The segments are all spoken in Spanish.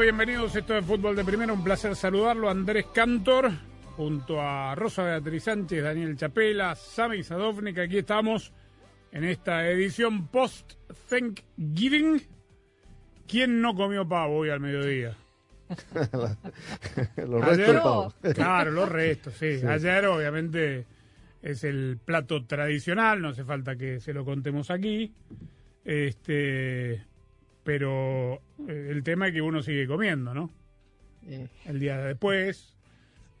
Bienvenidos. Esto es Fútbol de Primera. Un placer saludarlo. Andrés Cantor, junto a Rosa Beatriz Sánchez, Daniel Chapela, Sami Sadovnik. Aquí estamos en esta edición post-Thanksgiving. ¿Quién no comió pavo hoy al mediodía? Los Ayer- restos pavo. Claro, los restos, sí. Ayer, obviamente, es el plato tradicional, no hace falta que se lo contemos aquí. Este, pero eh, el tema es que uno sigue comiendo, ¿no? El día después,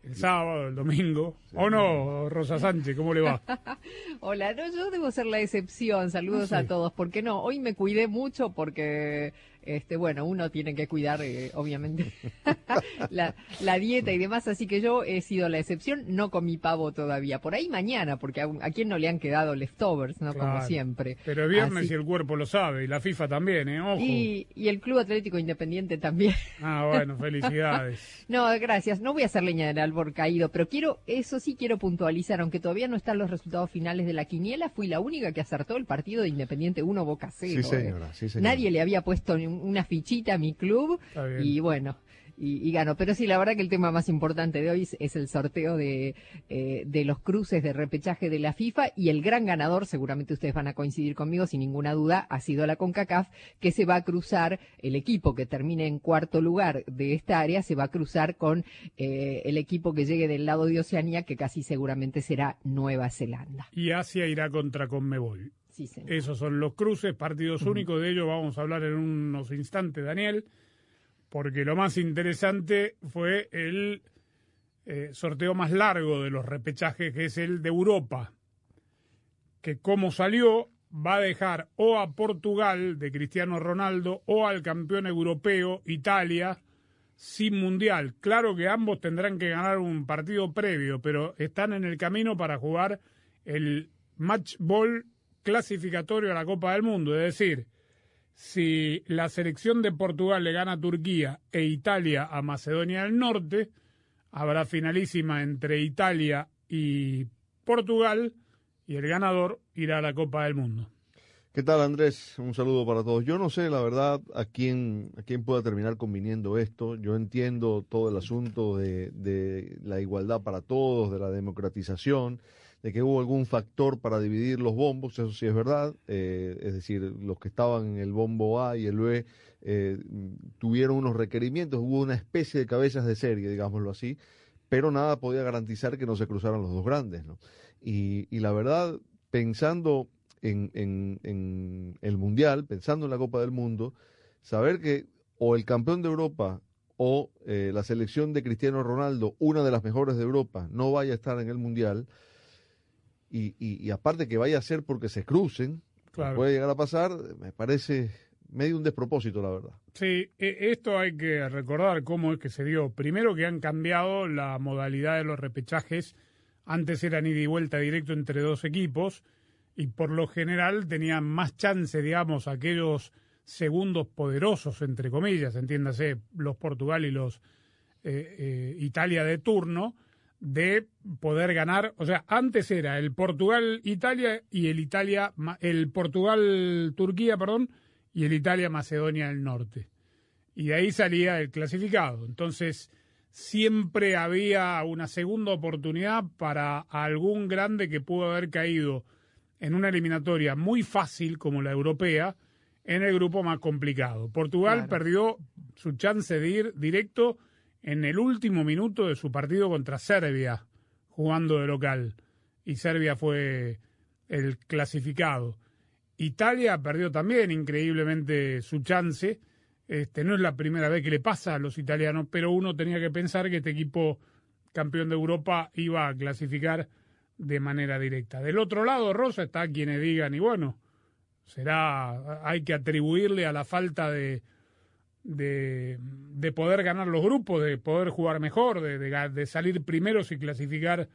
el sábado, el domingo. ¿O no, Rosa Sánchez? ¿Cómo le va? Hola, no, yo debo ser la excepción. Saludos No sé. a todos. ¿Por qué no? Hoy me cuidé mucho porque, este, bueno, uno tiene que cuidar, eh, obviamente, la, la dieta y demás. Así que yo he sido la excepción. No comí pavo todavía. Por ahí mañana, porque a, un- a quién no le han quedado leftovers, ¿no? Como siempre. Pero es viernes Así- y el cuerpo lo sabe, y la FIFA también, ¿eh? Ojo. y, y el Club Atlético Independiente también. Ah, bueno, felicidades. No, gracias. No voy a hacer leña del árbol caído, pero quiero, eso sí quiero puntualizar, aunque todavía no están los resultados finales de la quiniela, fui la única que acertó el partido de Independiente 1 Boca 0. Sí, señora, sí, señora. Nadie le había puesto ni un- una fichita a mi club y bueno. Y, y ganó. Pero sí, la verdad que el tema más importante de hoy es, es el sorteo de, eh, de los cruces de repechaje de la FIFA y el gran ganador, seguramente ustedes van a coincidir conmigo sin ninguna duda, ha sido la CONCACAF, que se va a cruzar, el equipo que termine en cuarto lugar de esta área se va a cruzar con eh, el equipo que llegue del lado de Oceanía, que casi seguramente será Nueva Zelanda. Y Asia irá contra Conmebol. Sí, señor. Esos son los cruces, partidos únicos. De ello vamos a hablar en unos instantes, Daniel, porque lo más interesante fue el eh, sorteo más largo de los repechajes, que es el de Europa, que como salió va a dejar o a Portugal de Cristiano Ronaldo o al campeón europeo Italia sin mundial. Claro que ambos tendrán que ganar un partido previo, pero están en el camino para jugar el match ball clasificatorio a la Copa del Mundo. Es decir, si la selección de Portugal le gana a Turquía e Italia a Macedonia del Norte, habrá finalísima entre Italia y Portugal y el ganador irá a la Copa del Mundo. ¿Qué tal, Andrés? Un saludo para todos. Yo no sé, la verdad, a quién, a quién pueda terminar conviniendo esto. Yo entiendo todo el asunto de, de la igualdad para todos, de la democratización, de que hubo algún factor para dividir los bombos, eso sí es verdad. Eh, es decir, los que estaban en el bombo A y el B eh, tuvieron unos requerimientos, hubo una especie de cabezas de serie, digámoslo así, pero nada podía garantizar que no se cruzaran los dos grandes, ¿no? Y, y la verdad, pensando en, en, en el Mundial, pensando en la Copa del Mundo, saber que o el campeón de Europa o eh, la selección de Cristiano Ronaldo, una de las mejores de Europa, no vaya a estar en el Mundial, y, y, y aparte que vaya a ser porque se crucen, Claro. puede llegar a pasar, me parece medio un despropósito, la verdad. Sí, e- esto hay que recordar cómo es que se dio. Primero que han cambiado la modalidad de los repechajes. Antes eran ida y vuelta directo entre dos equipos y por lo general tenían más chance, digamos, aquellos segundos poderosos, entre comillas, entiéndase, los Portugal y los eh, eh, Italia de turno, de poder ganar. O sea, antes era el Portugal-Italia y el Italia, el Portugal-Turquía, perdón, y el Italia-Macedonia del Norte. Y de ahí salía el clasificado. Entonces, siempre había una segunda oportunidad para algún grande que pudo haber caído en una eliminatoria muy fácil como la europea en el grupo más complicado. Portugal Claro. perdió su chance de ir directo en el último minuto de su partido contra Serbia, jugando de local. Y Serbia fue el clasificado. Italia perdió también increíblemente su chance. Este, no es la primera vez que le pasa a los italianos, pero uno tenía que pensar que este equipo campeón de Europa iba a clasificar de manera directa. Del otro lado, Rosa, está quienes digan, y bueno, será, hay que atribuirle a la falta de, de, de poder ganar los grupos, de poder jugar mejor, de, de, salir primeros y clasificar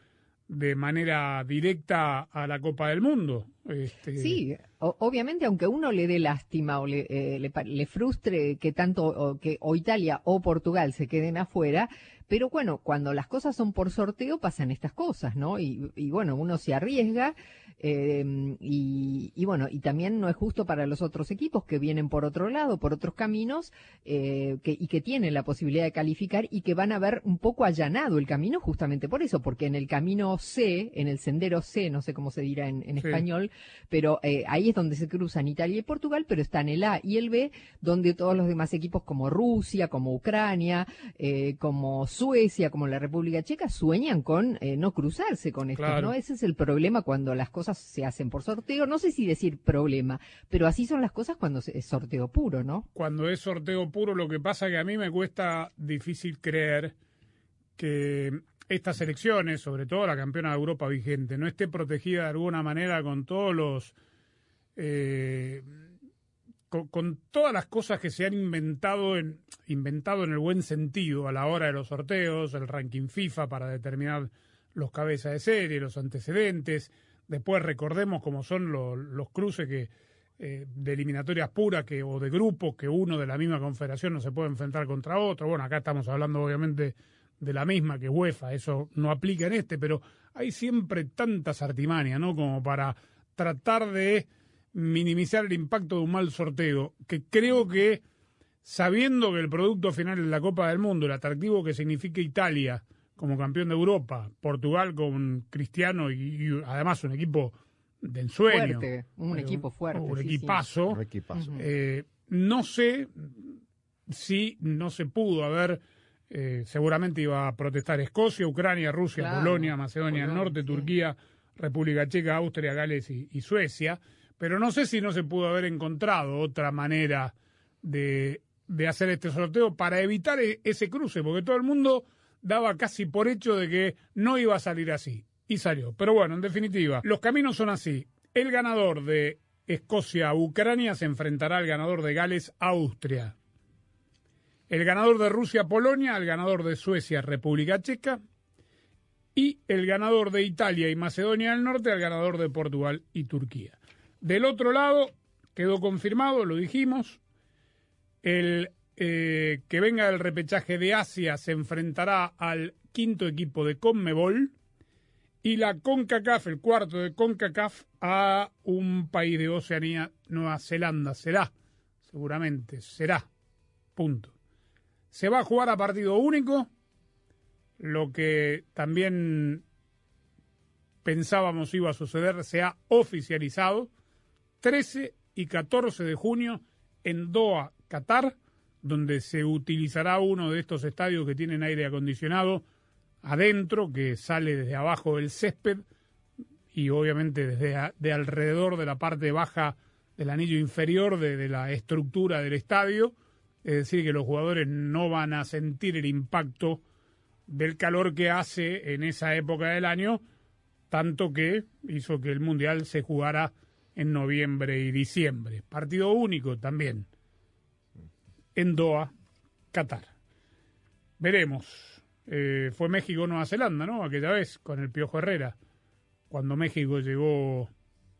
de manera directa a la Copa del Mundo. Este... Sí, obviamente, aunque uno le dé lástima o le, eh, le, frustre que tanto o, que o Italia o Portugal se queden afuera, pero bueno, cuando las cosas son por sorteo pasan estas cosas, ¿no? Y, y bueno, uno se arriesga eh, y, y, bueno, y también no es justo para los otros equipos que vienen por otro lado, por otros caminos, eh, que, y que tienen la posibilidad de calificar y que van a ver un poco allanado el camino justamente por eso, porque en el camino C, en el sendero C, no sé cómo se dirá en, en español, pero eh, ahí es donde se cruzan Italia y Portugal, pero están el A y el B, donde todos los demás equipos como Rusia, como Ucrania, eh, como Suecia, como la República Checa, sueñan con eh, no cruzarse con esto, ¿no? Ese es el problema cuando las cosas se hacen por sorteo. No sé si decir problema, pero así son las cosas cuando es sorteo puro, ¿no? Cuando es sorteo puro, lo que pasa que a mí me cuesta difícil creer que estas elecciones, sobre todo la campeona de Europa vigente, no esté protegida de alguna manera con todos los eh, con, todas las cosas que se han inventado en, inventado en el buen sentido a la hora de los sorteos, el ranking FIFA para determinar los cabezas de serie, los antecedentes. Después recordemos cómo son los, cruces que, eh, de eliminatorias puras que, o de grupos que uno de la misma confederación no se puede enfrentar contra otro. Bueno, acá estamos hablando obviamente de la misma que UEFA, eso no aplica en este, pero hay siempre tantas artimañas, ¿no? Como para tratar de minimizar el impacto de un mal sorteo, que creo que sabiendo que el producto final es la Copa del Mundo, el atractivo que significa Italia como campeón de Europa, Portugal con Cristiano y, además un equipo de ensueño. Fuerte, un equipo fuerte. Un equipazo. Eh, no sé si no se pudo haber, eh, seguramente iba a protestar Escocia, Ucrania, Rusia, Polonia, Macedonia del Norte, Turquía, República Checa, Austria, Gales y Suecia pero no sé si no se pudo haber encontrado otra manera de, de hacer este sorteo para evitar e, ese cruce, porque todo el mundo daba casi por hecho de que no iba a salir así. Y salió. Pero bueno, en definitiva, los caminos son así. El ganador de Escocia-Ucrania se enfrentará al ganador de Gales-Austria. El ganador de Rusia-Polonia al ganador de Suecia-República Checa. Y el ganador de Italia y Macedonia del Norte al ganador de Portugal y Turquía. Del otro lado, quedó confirmado, lo dijimos, el eh, que venga del repechaje de Asia se enfrentará al quinto equipo de Conmebol y la CONCACAF, el cuarto de CONCACAF, a un país de Oceanía, Nueva Zelanda. Será, seguramente, será. Punto. Se va a jugar a partido único, lo que también pensábamos iba a suceder se ha oficializado. 13 y 14 de junio en Doha, Qatar, donde se utilizará uno de estos estadios que tienen aire acondicionado adentro, que sale desde abajo del césped y obviamente desde de alrededor de la parte baja del anillo inferior de, de la estructura del estadio. Es decir, que los jugadores no van a sentir el impacto del calor que hace en esa época del año, tanto que hizo que el Mundial se jugara en noviembre y diciembre. Partido único también en Doha, Qatar. Veremos. Eh, fue México-Nueva Zelanda, ¿no? Aquella vez con el Piojo Herrera, cuando México llegó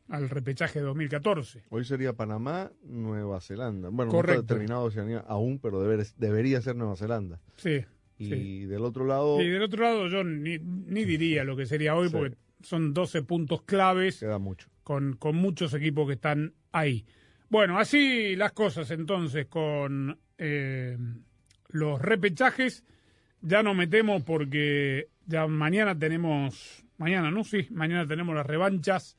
al repechaje de 2014. Hoy sería Panamá, Nueva Zelanda. Bueno, no está determinado Oceanía aún, pero debería ser Nueva Zelanda. Sí. Y del otro lado. Y del otro lado, yo ni, diría lo que sería hoy, porque son 12 puntos claves. Queda mucho con, con muchos equipos que están ahí. Bueno, así las cosas entonces con eh, los repechajes. Ya no metemos porque ya mañana tenemos, mañana, ¿no? Sí, mañana tenemos las revanchas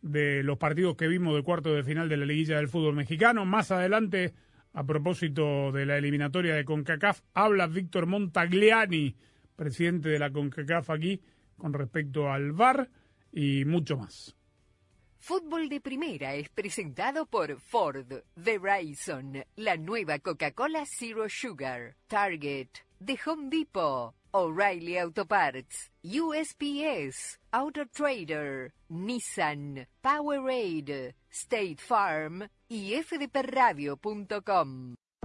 de los partidos que vimos de cuarto de final de la liguilla del fútbol mexicano. Más adelante, a propósito de la eliminatoria de CONCACAF, habla Víctor Montagliani, presidente de la CONCACAF aquí, con respecto al VAR y mucho más. Fútbol de Primera es presentado por Ford, Verizon, la nueva Coca-Cola Zero Sugar, Target, The Home Depot, O'Reilly Auto Parts, USPS, Auto Trader, Nissan, Powerade, State Farm y fdpradio.com.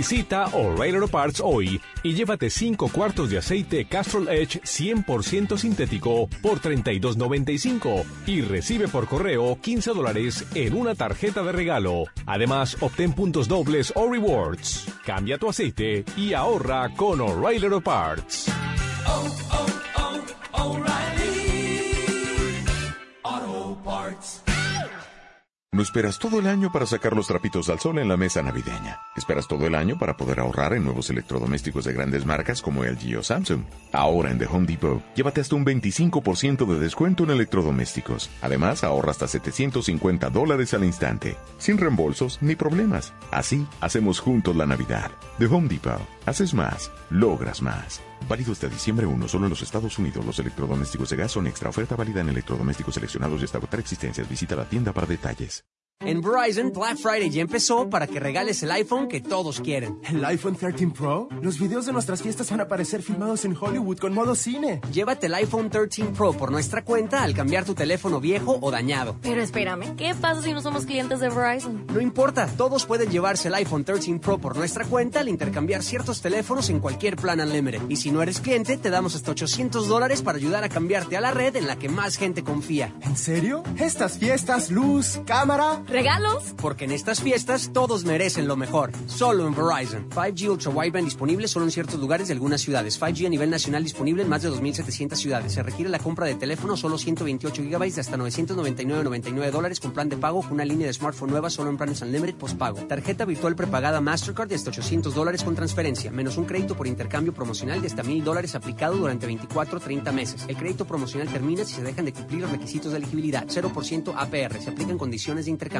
Visita O'Reilly Auto Parts hoy y llévate 5 cuartos de aceite Castrol Edge 100% sintético por $32.95 y recibe por correo 15 dólares en una tarjeta de regalo. Además, obtén puntos dobles o rewards. Cambia tu aceite y ahorra con O'Reilly Auto Parts. No esperas todo el año para sacar los trapitos al sol en la mesa navideña. Esperas todo el año para poder ahorrar en nuevos electrodomésticos de grandes marcas como LG o Samsung. Ahora en The Home Depot, llévate hasta un 25% de descuento en electrodomésticos. Además, ahorra hasta 750 dólares al instante, sin reembolsos ni problemas. Así, hacemos juntos la Navidad. The Home Depot. Haces más, logras más. Válido hasta diciembre 1 solo en los Estados Unidos. Los electrodomésticos de gas son extra oferta válida en electrodomésticos seleccionados y hasta agotar existencias. Visita la tienda para detalles. En Verizon, Black Friday ya empezó para que regales el iPhone que todos quieren. ¿El iPhone 13 Pro? Los videos de nuestras fiestas van a aparecer filmados en Hollywood con modo cine. Llévate el iPhone 13 Pro por nuestra cuenta al cambiar tu teléfono viejo o dañado. Pero espérame, ¿qué pasa si no somos clientes de Verizon? No importa, todos pueden llevarse el iPhone 13 Pro por nuestra cuenta al intercambiar ciertos teléfonos en cualquier plan Unlimited. Y si no eres cliente, te damos hasta 800 dólares para ayudar a cambiarte a la red en la que más gente confía. ¿En serio? Estas fiestas, luz, cámara... ¿Regalos? Porque en estas fiestas todos merecen lo mejor. Solo en Verizon. 5G Ultra Wideband disponible solo en ciertos lugares de algunas ciudades. 5G a nivel nacional disponible en más de 2.700 ciudades. Se requiere la compra de teléfono solo 128 GB de hasta 999.99 dólares con plan de pago una línea de smartphone nueva solo en planes Unlimited postpago. Tarjeta virtual prepagada Mastercard de hasta 800 dólares con transferencia, menos un crédito por intercambio promocional de hasta 1.000 dólares aplicado durante 24 30 meses. El crédito promocional termina si se dejan de cumplir los requisitos de elegibilidad. 0% APR. Se aplican condiciones de intercambio.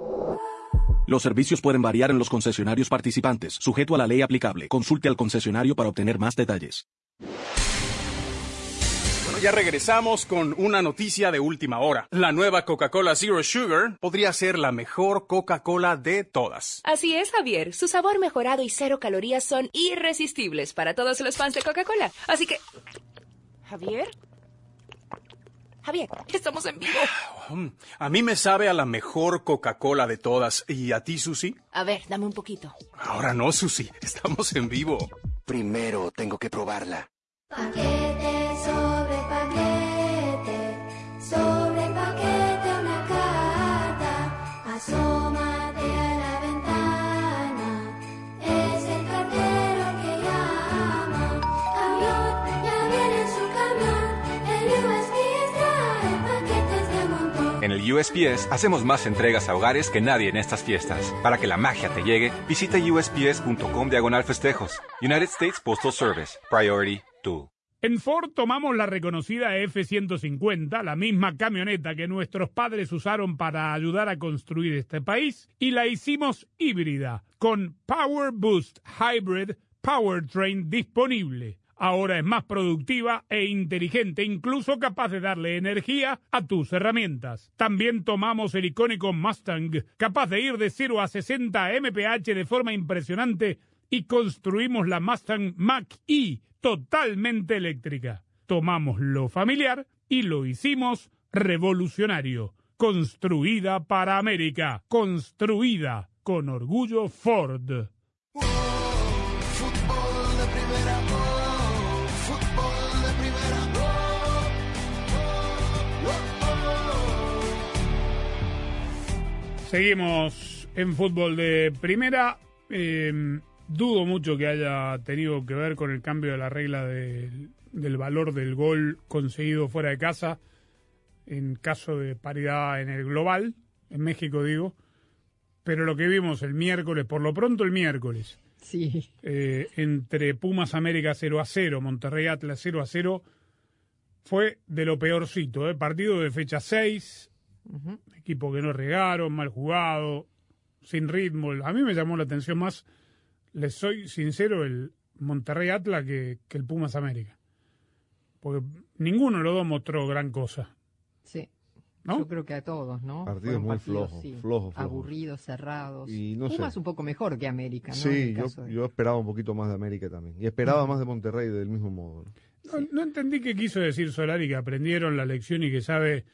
Los servicios pueden variar en los concesionarios participantes, sujeto a la ley aplicable. Consulte al concesionario para obtener más detalles. Bueno, ya regresamos con una noticia de última hora. La nueva Coca-Cola Zero Sugar podría ser la mejor Coca-Cola de todas. Así es, Javier. Su sabor mejorado y cero calorías son irresistibles para todos los fans de Coca-Cola. Así que... Javier. Javier, estamos en vivo. A mí me sabe a la mejor Coca-Cola de todas. ¿Y a ti, Susi? A ver, dame un poquito. Ahora no, Susi. Estamos en vivo. Primero tengo que probarla. Paquete sobre paquete, sobre paquete una carta. USPS hacemos más entregas a hogares que nadie en estas fiestas. Para que la magia te llegue, visita usps.com diagonal festejos. United States Postal Service. Priority 2. En Ford tomamos la reconocida F-150, la misma camioneta que nuestros padres usaron para ayudar a construir este país, y la hicimos híbrida, con Power Boost Hybrid Powertrain disponible. Ahora es más productiva e inteligente, incluso capaz de darle energía a tus herramientas. También tomamos el icónico Mustang, capaz de ir de 0 a 60 mph de forma impresionante, y construimos la Mustang Mach-E totalmente eléctrica. Tomamos lo familiar y lo hicimos revolucionario. construida para América, construida con orgullo Ford. Seguimos en fútbol de primera. Eh, dudo mucho que haya tenido que ver con el cambio de la regla del- del valor del gol conseguido fuera de casa en caso de paridad en el global, en México digo. Pero lo que vimos el miércoles, por lo pronto el miércoles, Sí. eh, entre Pumas América 0 a 0, Monterrey Atlas 0 a 0, fue de lo peorcito. ¿eh? Partido de fecha 6, equipo que no regaron, mal jugado, sin ritmo. A mí me llamó la atención más, les soy sincero, el Monterrey Atlas que, que el Pumas América. Porque ninguno de los dos mostró gran cosa. Sí. ¿No? Yo creo que a todos, ¿no? Partidos Fueron muy partidos, flojos, sí, flojos, flojos. Aburridos, cerrados. Y no sé. Pumas un poco mejor que América, ¿no? Sí, yo, caso de- yo esperaba un poquito más de América también. Y esperaba más de Monterrey del mismo modo. ¿no? No, no entendí qué quiso decir Solari, que aprendieron la lección y que sabe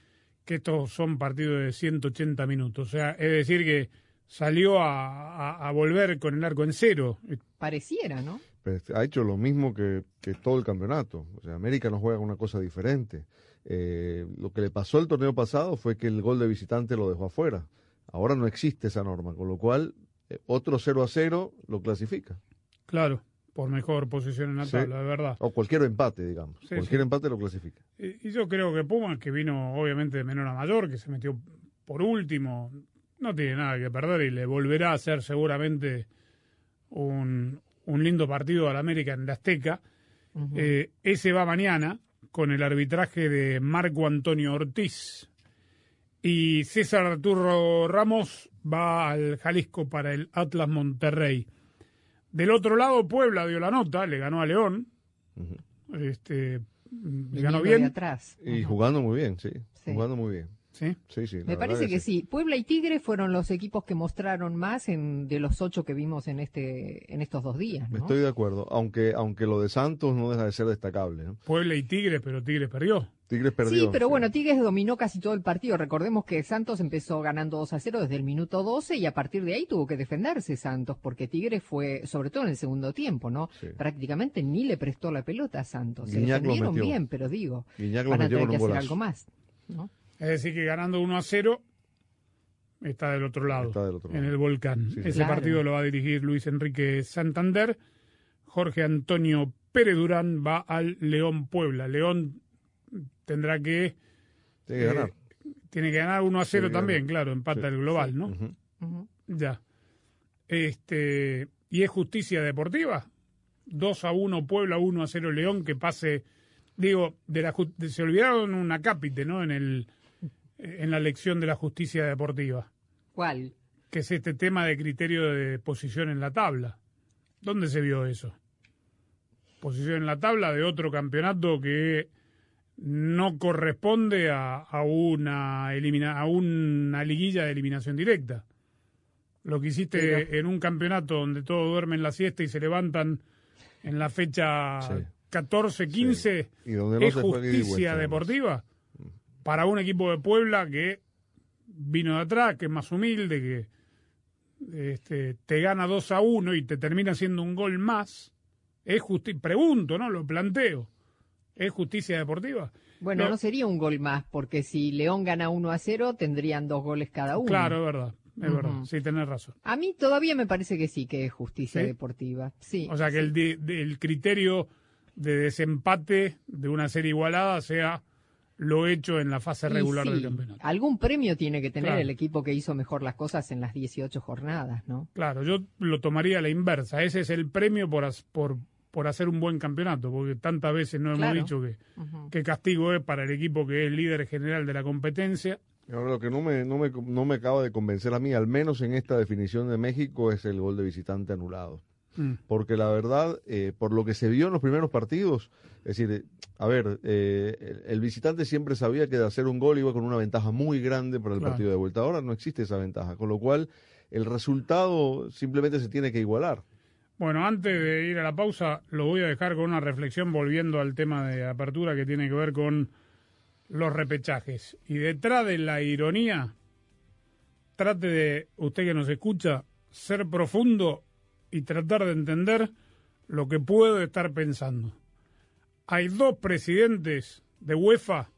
que estos son partidos de 180 minutos. O sea, es decir, que salió a, a- a volver con el arco en cero. Pareciera, ¿no? Pero este, ha hecho lo mismo que, que todo el campeonato. O sea, América no juega una cosa diferente. Eh, lo que le pasó el torneo pasado fue que el gol de visitante lo dejó afuera. Ahora no existe esa norma, con lo cual eh, otro 0 a 0 lo clasifica. Claro, por mejor posición en la Sí. tabla, de verdad. O cualquier empate, digamos. Sí, cualquier sí. empate lo clasifica. Y y yo creo que Pumas, que vino obviamente de menor a mayor, que se metió por último, no tiene nada que perder y le volverá a hacer seguramente un, un lindo partido al América en la Azteca. Eh, ese va mañana con el arbitraje de Marco Antonio Ortiz. Y César Arturo Ramos va al Jalisco para el Atlas Monterrey. Del otro lado, Puebla dio la nota, le ganó a León. Este, le ganó bien. atrás. Y jugando muy bien, sí. Sí. Jugando muy bien. Sí. Sí, sí. Me parece que sí. Puebla y Tigre fueron los equipos que mostraron más en, de los ocho que vimos en este en estos dos días, ¿no? Estoy de acuerdo. Aunque, aunque lo de Santos no deja de ser destacable. ¿no? Puebla y Tigres, pero Tigres perdió. Tigres perdió. Sí, pero bueno, Tigres dominó casi todo el partido. Recordemos que Santos empezó ganando 2 a 0 desde el minuto 12 y a partir de ahí tuvo que defenderse Santos porque Tigres fue, sobre todo en el segundo tiempo, ¿no? Sí. Prácticamente ni le prestó la pelota a Santos. Se Guiñac lo defendieron metió. bien, pero digo, Guiñac lo van a tener que hacer algo más, ¿no? Es decir, que ganando 1 a 0 está del otro lado, Está del otro en lado. el volcán. Sí, sí. Ese Claro. partido lo va a dirigir Luis Enrique Santander. Jorge Antonio Pérez Durán va al León Puebla. León tendrá que. Tiene que eh, ganar. tiene que ganar 1 a 0 Tiene que también, ganar. claro, empata Sí. el global, ¿no? Ujú. Ujú. Ya. Este, y es justicia deportiva. 2 a 1 Puebla, 1 a 0 León, que pase, digo, de la de- se olvidaron un acápite, ¿no? En el en la lección de la justicia deportiva, ¿Cuál? que es este tema de criterio de posición en la tabla. ¿Dónde se vio eso? Posición en la tabla de otro campeonato que no corresponde a, a una elimina, a una liguilla de eliminación directa. Lo que hiciste Pero- en un campeonato donde todos duermen la siesta y se levantan en la fecha Sí. 14, 15, Y donde no es justicia vuelta, deportiva para un equipo de Puebla que vino de atrás, que es más humilde, que este, te gana 2 a 1 y te termina haciendo un gol más. Es justicia, pregunto, ¿no? Lo planteo. ¿Es justicia deportiva? Bueno, No. no sería un gol más, porque si León gana 1 a 0, tendrían dos goles cada uno. Claro, es verdad. Es verdad. Sí, tenés razón. A mí todavía me parece que sí, que es justicia ¿Sí? deportiva. Sí. O sea, que el, di- de- el criterio de desempate de una serie igualada sea lo hecho en la fase regular sí, del campeonato. Algún premio tiene que tener Claro. el equipo que hizo mejor las cosas en las 18 jornadas, ¿no? Claro, yo lo tomaría a la inversa. Ese es el premio por, as- por, por hacer un buen campeonato, porque tantas veces no hemos Claro. dicho que, que castigo es para el equipo que es líder general de la competencia. Ahora, lo que no me, no, me, no me acaba de convencer a mí, al menos en esta definición de México, es el gol de visitante anulado. Mm. Porque la verdad, eh, por lo que se vio en los primeros partidos, es decir, eh, a ver, eh, el, el visitante siempre sabía que de hacer un gol iba con una ventaja muy grande para el Claro. partido de vuelta. Ahora no existe esa ventaja, con lo cual el resultado simplemente se tiene que igualar. Bueno, antes de ir a la pausa, lo voy a dejar con una reflexión volviendo al tema de apertura que tiene que ver con los repechajes. Y detrás de la ironía, trate de, usted que nos escucha, ser profundo y tratar de entender lo que puedo estar pensando. Hay dos presidentes de UEFA,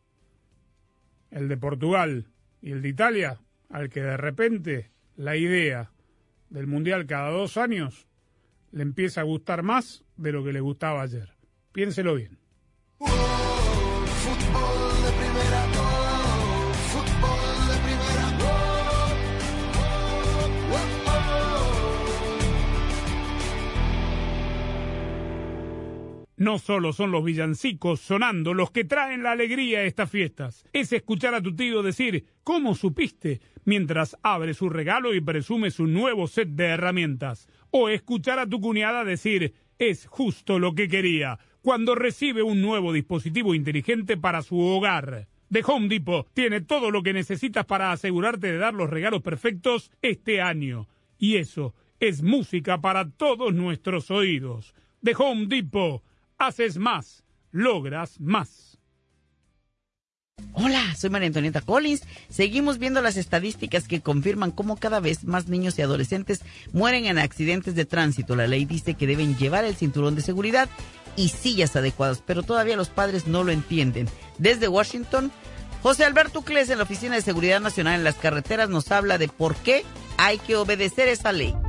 el de Portugal y el de Italia, al que de repente la idea del Mundial cada dos años le empieza a gustar más de lo que le gustaba ayer. Piénselo bien. No solo son los villancicos sonando los que traen la alegría a estas fiestas. Es escuchar a tu tío decir, ¿cómo supiste? mientras abre su regalo y presume su nuevo set de herramientas. O escuchar a tu cuñada decir, es justo lo que quería, cuando recibe un nuevo dispositivo inteligente para su hogar. The Home Depot tiene todo lo que necesitas para asegurarte de dar los regalos perfectos este año. Y eso es música para todos nuestros oídos. The Home Depot. Haces más. Logras más. Hola, soy María Antonieta Collins. Seguimos viendo las estadísticas que confirman cómo cada vez más niños y adolescentes mueren en accidentes de tránsito. La ley dice que deben llevar el cinturón de seguridad y sillas adecuadas, pero todavía los padres no lo entienden. Desde Washington, José Alberto Cles en la Oficina de Seguridad Nacional en las Carreteras nos habla de por qué hay que obedecer esa ley.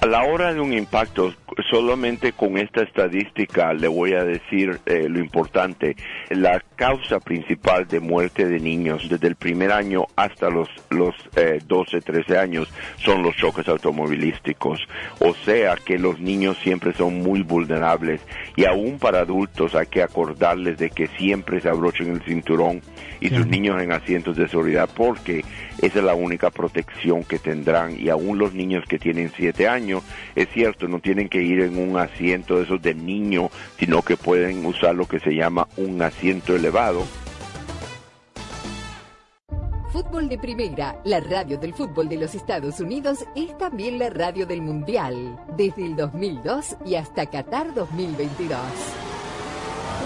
A la hora de un impacto, solamente con esta estadística le voy a decir eh, lo importante. La causa principal de muerte de niños desde el primer año hasta los, los eh, 12, 13 años son los choques automovilísticos. O sea que los niños siempre son muy vulnerables y aún para adultos hay que acordarles de que siempre se abrochen el cinturón y sus niños en asientos de seguridad porque esa es la única protección que tendrán y aún los niños que tienen 7 años, es cierto, no tienen que ir en un asiento de esos de niño, sino que pueden usar lo que se llama un asiento elevado. Fútbol de Primera, la radio del fútbol de los Estados Unidos, es también la radio del Mundial, desde el 2002 y hasta Qatar 2022.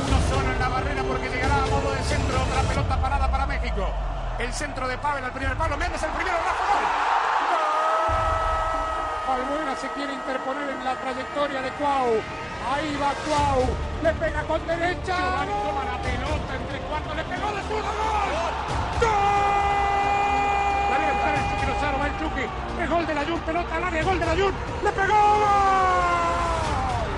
Uno solo en la barrera porque llegará a modo de centro, otra pelota parada para México. El centro de Pavel al primer palo, Méndez el primero, Rafa Gol. ¡Gol! Albuena se quiere interponer en la trayectoria de Cuau. Ahí va Cuau, le pega con derecha. Giovanni toma la pelota entre le pegó de zurdo, gol. ¡Gol! Chucky Lozano, va el Chucky. Es gol de la Jun, pelota al área, gol de la Jun. ¡Le pegó! ¡Gol!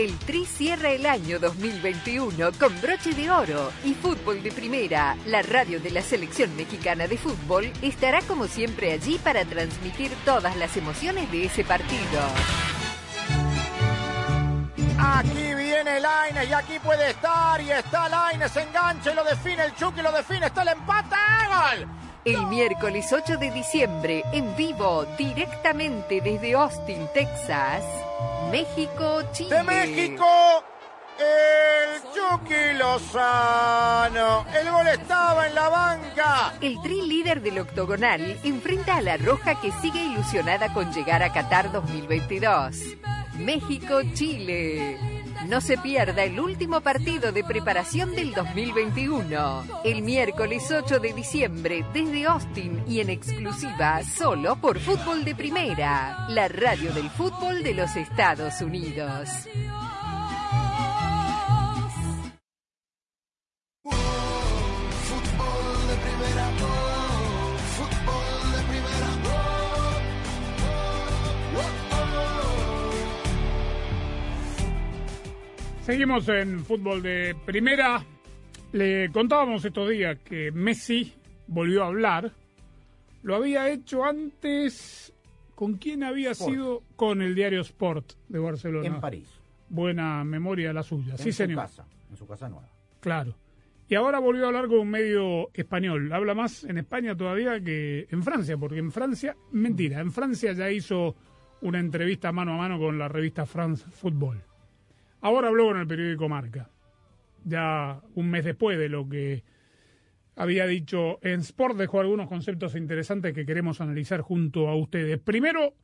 El Tri cierra el año 2021 con broche de oro y fútbol de primera. La radio de la selección mexicana de fútbol estará como siempre allí para transmitir todas las emociones de ese partido. Aquí viene Laines y aquí puede estar y está Laines, engancha y lo define el Chucky, lo define, está el empate, gol. El miércoles 8 de diciembre, en vivo, directamente desde Austin, Texas, México, Chile. De México, El Chucky Lozano. El gol estaba en la banca. El tri líder del octogonal enfrenta a la Roja que sigue ilusionada con llegar a Qatar 2022. México-Chile. No se pierda el último partido de preparación del 2021. El miércoles 8 de diciembre desde Austin y en exclusiva solo por Fútbol de Primera, la radio del fútbol de los Estados Unidos. Seguimos en fútbol de primera. Le contábamos estos días que Messi volvió a hablar. Lo había hecho antes. ¿Con quién había Sport. sido? Con el diario Sport de Barcelona. En París. Buena memoria la suya. En sí, su señor. casa, en su casa nueva. Claro. Y ahora volvió a hablar con un medio español. Habla más en España todavía que en Francia, porque en Francia, mentira, en Francia ya hizo una entrevista mano a mano con la revista France Football. Ahora habló con el periódico Marca, ya un mes después de lo que había dicho en Sport, dejó algunos conceptos interesantes que queremos analizar junto a ustedes. Primero,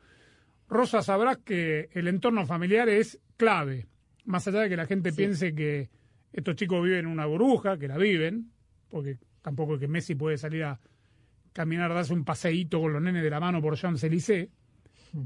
Rosa sabrás que el entorno familiar es clave, más allá de que la gente piense que estos chicos viven en una burbuja, que la viven, porque tampoco es que Messi puede salir a caminar, darse un paseíto con los nenes de la mano por Champs-Élysées.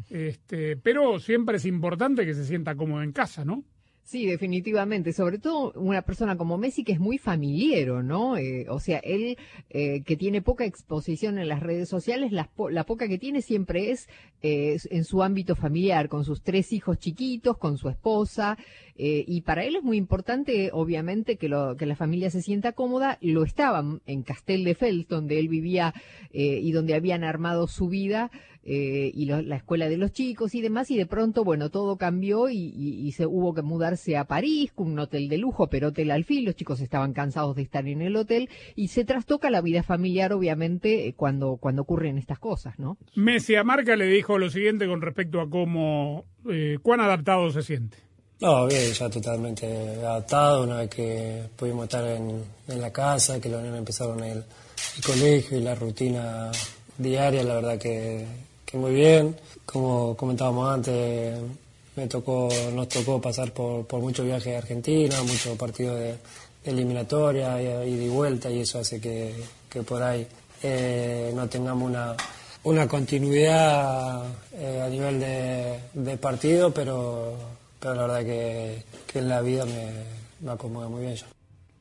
Este, pero siempre es importante que se sienta cómodo en casa, ¿no? Sí, definitivamente. Sobre todo una persona como Messi que es muy familiero, ¿no? Eh, o sea, él eh, que tiene poca exposición en las redes sociales, las po- la poca que tiene siempre es eh, en su ámbito familiar, con sus tres hijos chiquitos, con su esposa. eh, y para él es muy importante, obviamente, que, lo, que la familia se sienta cómoda. Lo estaban en Castel de Fels, donde él vivía eh, y donde habían armado su vida eh, y lo- la escuela de los chicos y demás, y de pronto, bueno, todo cambió y, y- y se hubo que mudarse a París, con un hotel de lujo, pero hotel al fin, los chicos estaban cansados de estar en el hotel, y se trastoca la vida familiar, obviamente, eh, cuando, cuando ocurren estas cosas, ¿no? Messi a Marca le dijo lo siguiente con respecto a cómo, eh, cuán adaptado se siente. No, bien, ya totalmente adaptado una vez que pudimos estar en, en la casa, que los niños empezaron el, el colegio y la rutina diaria, la verdad que, muy bien. Como comentábamos antes, me tocó, nos tocó pasar por, por muchos viajes a Argentina, muchos partidos de, de eliminatoria y, y de vuelta y eso hace que, que por ahí eh, no tengamos una, una continuidad eh, a nivel de, de partido, pero, pero la verdad que, que en la vida me, me acomoda muy bien yo.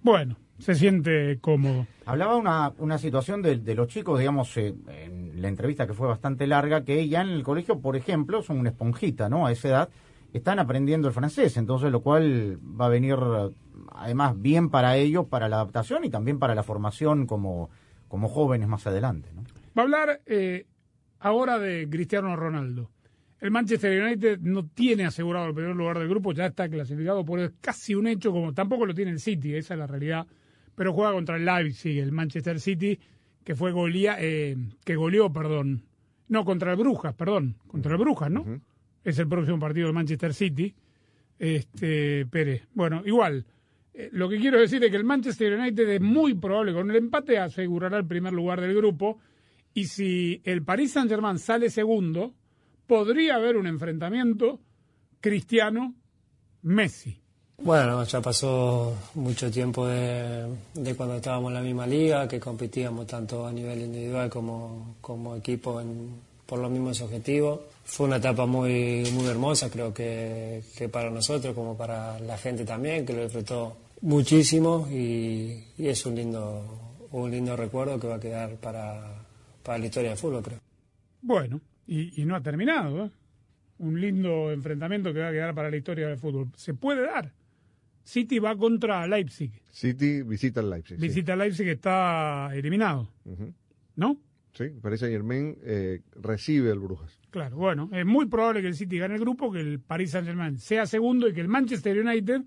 Bueno, se siente cómodo. Hablaba una, una situación de, de los chicos, digamos, eh, en la entrevista que fue bastante larga, que ya en el colegio, por ejemplo, son una esponjita, ¿no? A esa edad están aprendiendo el francés, entonces lo cual va a venir además bien para ellos, para la adaptación y también para la formación como, como jóvenes más adelante, ¿no? Va a hablar eh, ahora de Cristiano Ronaldo. El Manchester United no tiene asegurado el primer lugar del grupo, ya está clasificado, por es casi un hecho, como tampoco lo tiene el City, esa es la realidad. Pero juega contra el Leipzig, el Manchester City, que fue golea, eh, que goleó, perdón. No, contra el Brujas, perdón, contra el Brujas, ¿no? Es el próximo partido del Manchester City. Este, Pérez. Bueno, igual. eh, lo que quiero decir es que el Manchester United es muy probable, con el empate asegurará el primer lugar del grupo. Y si el Paris Saint-Germain sale segundo, podría haber un enfrentamiento Cristiano-Messi. Bueno, ya pasó mucho tiempo de, de cuando estábamos en la misma liga, que competíamos tanto a nivel individual como, equipo en- por los mismos objetivos. Fue una etapa muy, muy hermosa, creo que, para nosotros como para la gente también, que lo disfrutó muchísimo y, y es un lindo, un lindo recuerdo que va a quedar para, para la historia del fútbol, creo. Bueno, y, y no ha terminado. ¿eh? Un lindo enfrentamiento que va a quedar para la historia del fútbol. Se puede dar. City va contra Leipzig. City visita el Leipzig. Visita Leipzig que está eliminado. ¿No? Sí, Paris Saint Germain eh, recibe el Brujas. Claro, bueno, es muy probable que el City gane el grupo, que el Paris Saint-Germain sea segundo y que el Manchester United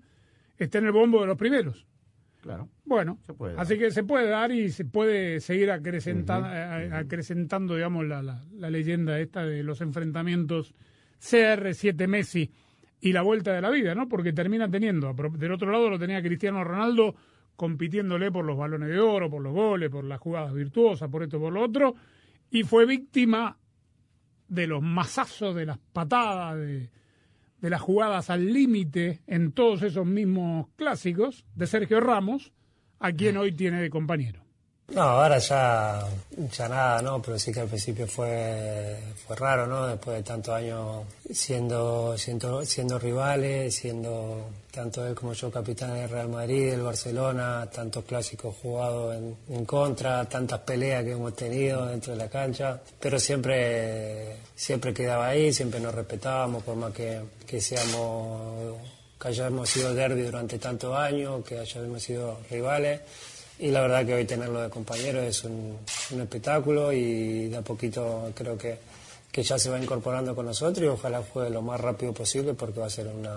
esté en el bombo de los primeros. Claro. Bueno, puede así que se puede dar y se puede seguir acrecenta- eh, acrecentando, digamos, la, la- la leyenda esta de los enfrentamientos CR7 Messi. Y la vuelta de la vida, ¿no? Porque termina teniendo, del otro lado lo tenía Cristiano Ronaldo compitiéndole por los balones de oro, por los goles, por las jugadas virtuosas, por esto, por lo otro, y fue víctima de los mazazos, de las patadas, de, de las jugadas al límite en todos esos mismos clásicos de Sergio Ramos, a quien hoy tiene de compañero. No, ahora ya, ya nada, ¿no? Pero sí que al principio fue, fue raro, ¿no? Después de tantos años siendo, siendo, siendo rivales, siendo tanto él como yo capitán del Real Madrid, del Barcelona, tantos clásicos jugados en, en contra, tantas peleas que hemos tenido dentro de la cancha, pero siempre, siempre quedaba ahí, siempre nos respetábamos, por más que, que seamos, que hayamos sido derby durante tantos años, que hayamos sido rivales. Y la verdad que hoy tenerlo de compañero es un, un espectáculo y de a poquito creo que, que ya se va incorporando con nosotros y ojalá juegue lo más rápido posible porque va a ser un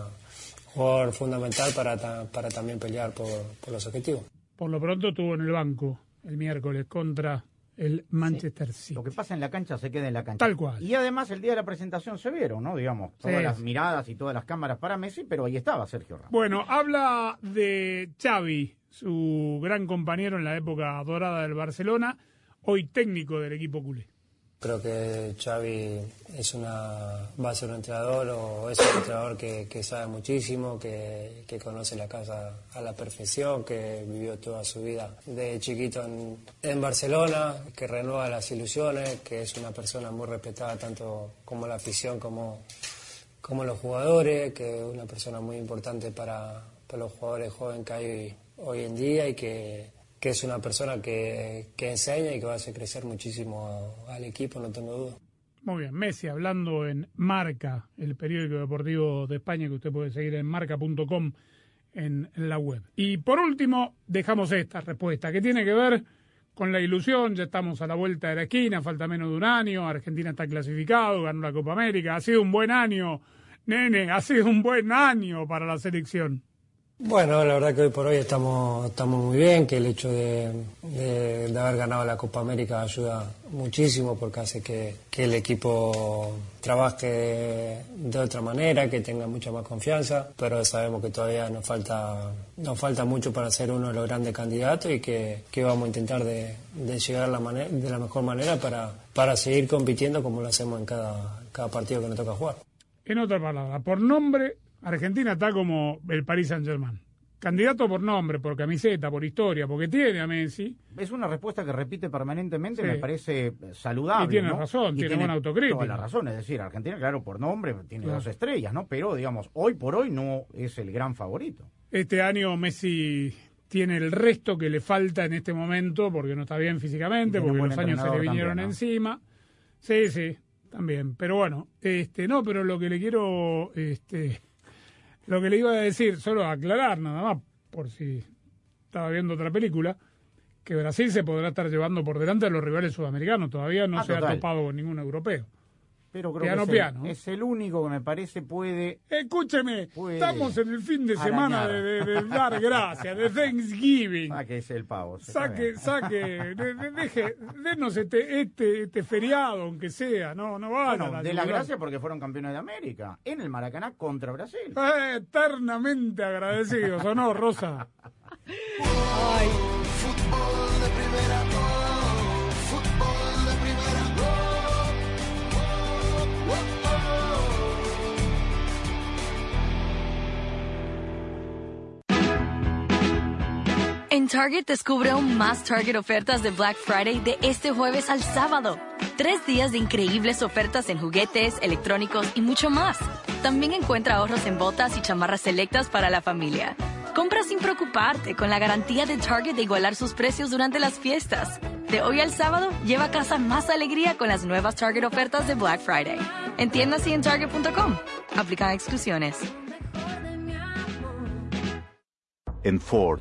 jugador fundamental para, para también pelear por, por los objetivos. Por lo pronto estuvo en el banco el miércoles contra el Manchester City. Lo que pasa en la cancha se queda en la cancha. Tal cual. Y además el día de la presentación se vieron, ¿no? Digamos, todas Sí. las miradas y todas las cámaras para Messi, pero ahí estaba Sergio Ramos. Bueno, habla de Xavi, su gran compañero en la época dorada del Barcelona, hoy técnico del equipo culé. Creo que Xavi es una, va a ser un entrenador o es un entrenador que, sabe muchísimo, que, conoce la casa a la perfección, que vivió toda su vida de chiquito en, en Barcelona, que renueva las ilusiones, que es una persona muy respetada tanto como la afición como, como los jugadores, que es una persona muy importante para, para los jugadores jóvenes que hay hoy en día y que, que es una persona que, que enseña y que va a hacer crecer muchísimo al equipo, no tengo duda. Muy bien, Messi hablando en Marca, el periódico deportivo de España que usted puede seguir en marca.com en la web. Y por último, dejamos esta respuesta que tiene que ver con la ilusión, ya estamos a la vuelta de la esquina, falta menos de un año, Argentina está clasificado, ganó la Copa América, ha sido un buen año, nene, ha sido un buen año para la selección. Bueno, la verdad que hoy por hoy estamos, estamos muy bien, que el hecho de, de- haber ganado la Copa América ayuda muchísimo porque hace que, que el equipo trabaje de, otra manera, que tenga mucha más confianza, pero sabemos que todavía nos falta, nos falta mucho para ser uno de los grandes candidatos y que, que vamos a intentar de, llegar la mane- de la mejor manera para, para seguir compitiendo como lo hacemos en cada, cada partido que nos toca jugar. En otra palabra, por nombre, Argentina está como el Paris Saint-Germain. Candidato por nombre, por camiseta, por historia, porque tiene a Messi. Es una respuesta que repite permanentemente, Sí. me parece saludable. Y tiene ¿no? razón, tiene buena autocrítica. Toda la razón, es decir, Argentina, claro, por nombre tiene Claro. dos estrellas, ¿no? Pero, digamos, hoy por hoy no es el gran favorito. Este año Messi tiene el resto que le falta en este momento porque no está bien físicamente, porque los años se le vinieron también, ¿no? encima. Sí, sí, también. Pero bueno, este, no, pero lo que le quiero, este, lo que le iba a decir, solo aclarar nada más, por si estaba viendo otra película, que Brasil se podrá estar llevando por delante a los rivales sudamericanos. Todavía no Ah, se ha topado con ningún europeo. Pero creo Piano, que es, piano. El, es el único que me parece puede... Escúcheme, puede estamos en el fin de semana de, de- de dar gracias, de Thanksgiving. Ah, que es el pavo. Saque, saque, de- de- deje, denos este, este, este feriado, aunque sea, no, no van a Bueno, la de la gracia porque fueron campeones de América en el Maracaná contra Brasil. Eh, eternamente agradecidos, ¿o no, Rosa? Fútbol En Target descubre aún más Target ofertas de Black Friday de este jueves al sábado. Tres días de increíbles ofertas en juguetes, electrónicos y mucho más. También encuentra ahorros en botas y chamarras selectas para la familia. Compra sin preocuparte con la garantía de Target de igualar sus precios durante las fiestas. De hoy al sábado, lleva a casa más alegría con las nuevas Target ofertas de Black Friday. En tiendas y en Target.com. Aplican exclusiones. En Ford,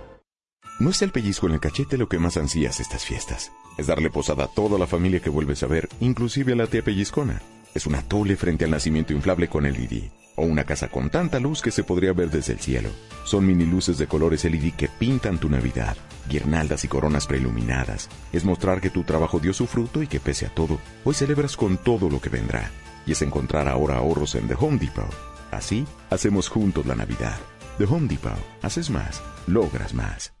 No es el pellizco en el cachete lo que más ansías estas fiestas. Es darle posada a toda la familia que vuelves a ver, inclusive a la tía pellizcona. Es una tole frente al nacimiento inflable con LED. O una casa con tanta luz que se podría ver desde el cielo. Son mini luces de colores LED que pintan tu Navidad. Guirnaldas y coronas preiluminadas. Es mostrar que tu trabajo dio su fruto y que pese a todo, hoy celebras con todo lo que vendrá. Y es encontrar ahora ahorros en The Home Depot. Así, hacemos juntos la Navidad. The Home Depot. Haces más, logras más.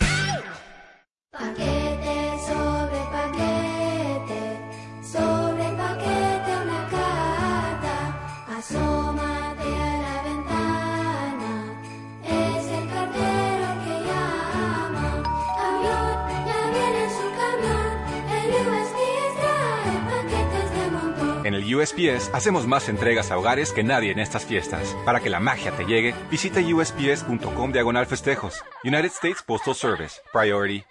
Paquete sobre paquete, sobre paquete una carta, asómate a la ventana, es el cartero que llama. Avión, ya viene su camión, el USPS trae paquetes de montón. En el USPS hacemos más entregas a hogares que nadie en estas fiestas. Para que la magia te llegue, visita usps.com diagonal festejos. United States Postal Service. Priority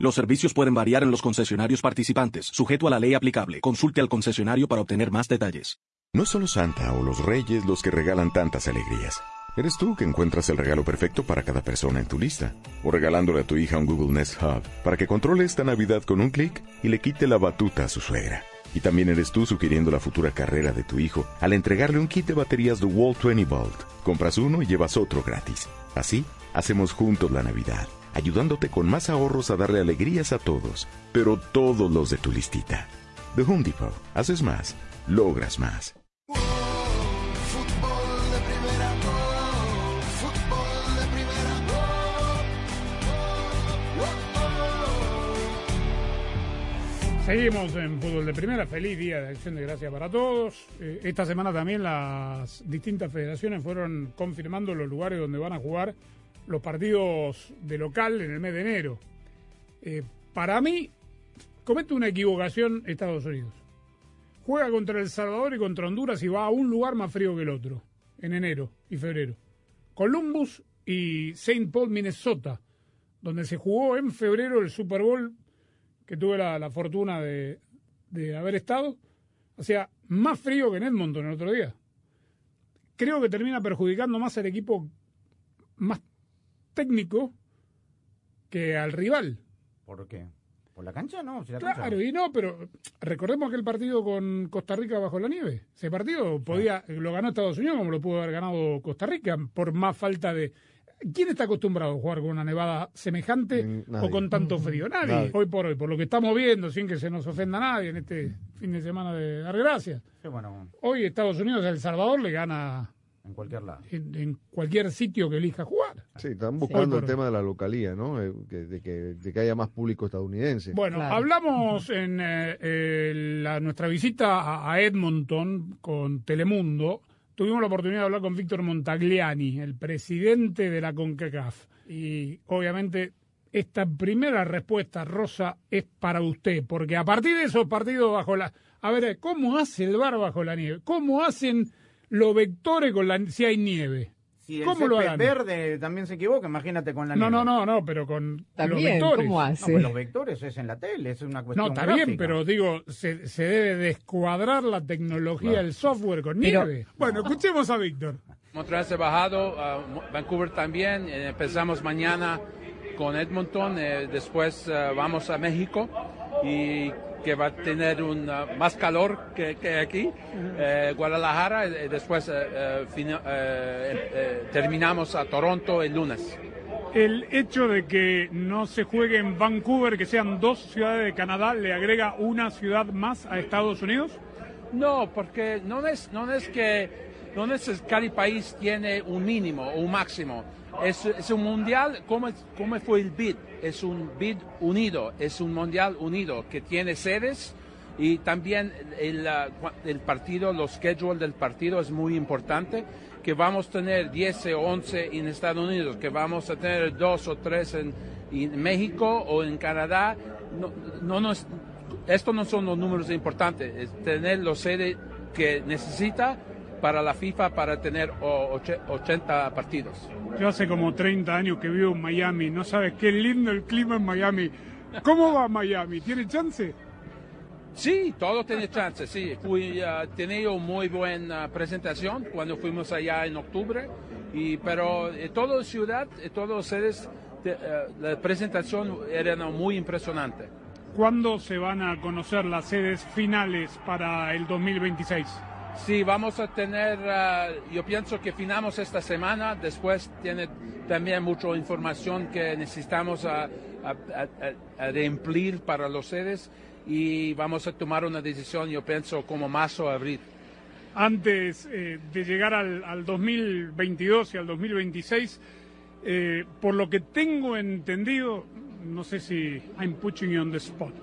Los servicios pueden variar en los concesionarios participantes, sujeto a la ley aplicable. Consulte al concesionario para obtener más detalles. No es solo Santa o los Reyes los que regalan tantas alegrías. Eres tú que encuentras el regalo perfecto para cada persona en tu lista. O regalándole a tu hija un Google Nest Hub para que controle esta Navidad con un clic y le quite la batuta a su suegra. Y también eres tú sugiriendo la futura carrera de tu hijo al entregarle un kit de baterías de Wall 20 Volt. Compras uno y llevas otro gratis. Así, hacemos juntos la Navidad, ayudándote con más ahorros a darle alegrías a todos, pero todos los de tu listita. The Home Depot. Haces más, logras más. Seguimos en fútbol de primera. Feliz día de acción de gracias para todos. Eh, esta semana también las distintas federaciones fueron confirmando los lugares donde van a jugar los partidos de local en el mes de enero. Eh, para mí, comete una equivocación Estados Unidos. Juega contra El Salvador y contra Honduras y va a un lugar más frío que el otro, en enero y febrero. Columbus y St. Paul, Minnesota, donde se jugó en febrero el Super Bowl, que tuve la, la fortuna de, de haber estado. O sea, más frío que en Edmonton el otro día. Creo que termina perjudicando más al equipo más técnico que al rival. ¿Por qué? ¿Por la cancha? No, si la Claro, cancha- y no, pero recordemos que el partido con Costa Rica bajo la nieve, ese partido podía, lo ganó Estados Unidos como lo pudo haber ganado Costa Rica, por más falta de... ¿Quién está acostumbrado a jugar con una nevada semejante nadie. o con tanto frío? Nadie, Nadie. hoy por hoy, por lo que estamos viendo, sin que se nos ofenda a nadie en este fin de semana de dar gracias. Sí, bueno, Hoy Estados Unidos El Salvador le gana en cualquier lado. en, en cualquier sitio que elija jugar. Sí, están buscando el tema de la localía, ¿no? Eh, de, que, de que haya más público estadounidense. Bueno, hablamos en eh, eh, la- nuestra visita a, a Edmonton con Telemundo. Tuvimos la oportunidad de hablar con Víctor Montagliani, el presidente de la CONCACAF. Y obviamente esta primera respuesta, Rosa, es para usted, porque a partir de esos partidos bajo la... A ver, ¿cómo hace el bar bajo la nieve? ¿Cómo hacen los vectores con la, si hay nieve? si el ¿Cómo lo harán? verde también se equivoca, imagínate con la No, nieve. no, no, no, pero con los También, vectores. ¿cómo No, hace? pues los vectores es en la tele, es una No, cuestión está bien, pero digo, se, se debe descuadrar la tecnología, el software con Pero- nieve. Bueno, escuchemos a Víctor. Montreal se ha bajado, Vancouver también. eh, empezamos mañana con Edmonton, eh, después ah, vamos a México y que va a tener un, ah, más calor que, que aquí. Eh, Guadalajara, después eh, eh, fina- eh, eh, terminamos a Toronto el lunes. El hecho de que no se juegue en Vancouver, que sean dos ciudades de Canadá, ¿le agrega una ciudad más a Estados Unidos? No, porque no es, no es que no es que cada país tiene un mínimo o un máximo. Es, es un mundial, como, como fue el BID, es un BID unido, es un mundial unido que tiene sedes y también el, el partido, los schedule del partido es muy importante, que vamos a tener 10 o 11 en Estados Unidos, que vamos a tener dos o tres en, en México o en Canadá. No, no nos, estos no son los números importantes, es tener los sedes que necesita para la FIFA para tener o- oche- 80 partidos. Yo hace como 30 años que vivo en Miami, no sabes qué lindo el clima en Miami. ¿Cómo va Miami? ¿Tiene chance? Sí, todo tiene chance, sí. Fui, ah, tenido muy buena presentación cuando fuimos allá en octubre, y, pero en toda ciudad, en todas sedes, te- eh, la presentación era muy impresionante. ¿Cuándo se van a conocer las sedes finales para el 2026? Sí, vamos a tener, ah, yo pienso que finamos esta semana, después tiene también mucha información que necesitamos a- a- a reemplir para los sedes y vamos a tomar una decisión, yo pienso, como marzo o abril. Antes eh, de llegar al, al 2022 y al 2026, eh, por lo que tengo entendido, no sé si I'm putting you on the spot,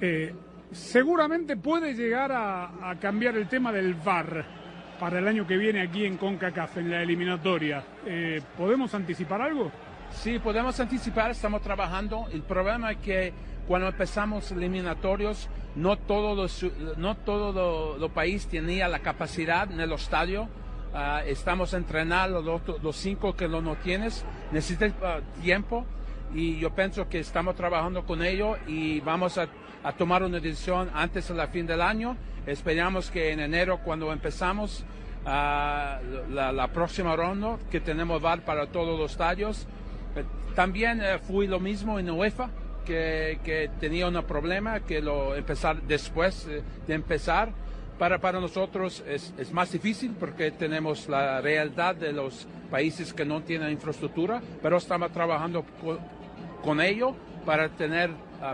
eh, seguramente puede llegar a, a cambiar el tema del VAR para el año que viene aquí en CONCACAF, en la eliminatoria. Eh, ¿Podemos anticipar algo? Sí, podemos anticipar, estamos trabajando. El problema es que cuando empezamos eliminatorios, no todos los no todo lo, lo país tenía la capacidad en el estadio. Ah, estamos entrenando los, los cinco que lo no tienes. Necesita ah, tiempo y yo pienso que estamos trabajando con ello y vamos a, a tomar una decisión antes de la fin del año. Esperamos que en enero, cuando empezamos ah, la, la próxima ronda, que tenemos VAR para todos los estadios, eh, También eh, fui lo mismo en UEFA, que, que tenía un problema, que lo empezar después eh, de empezar. Para, para nosotros es, es más difícil porque tenemos la realidad de los países que no tienen infraestructura, pero estamos trabajando co- con ello para tener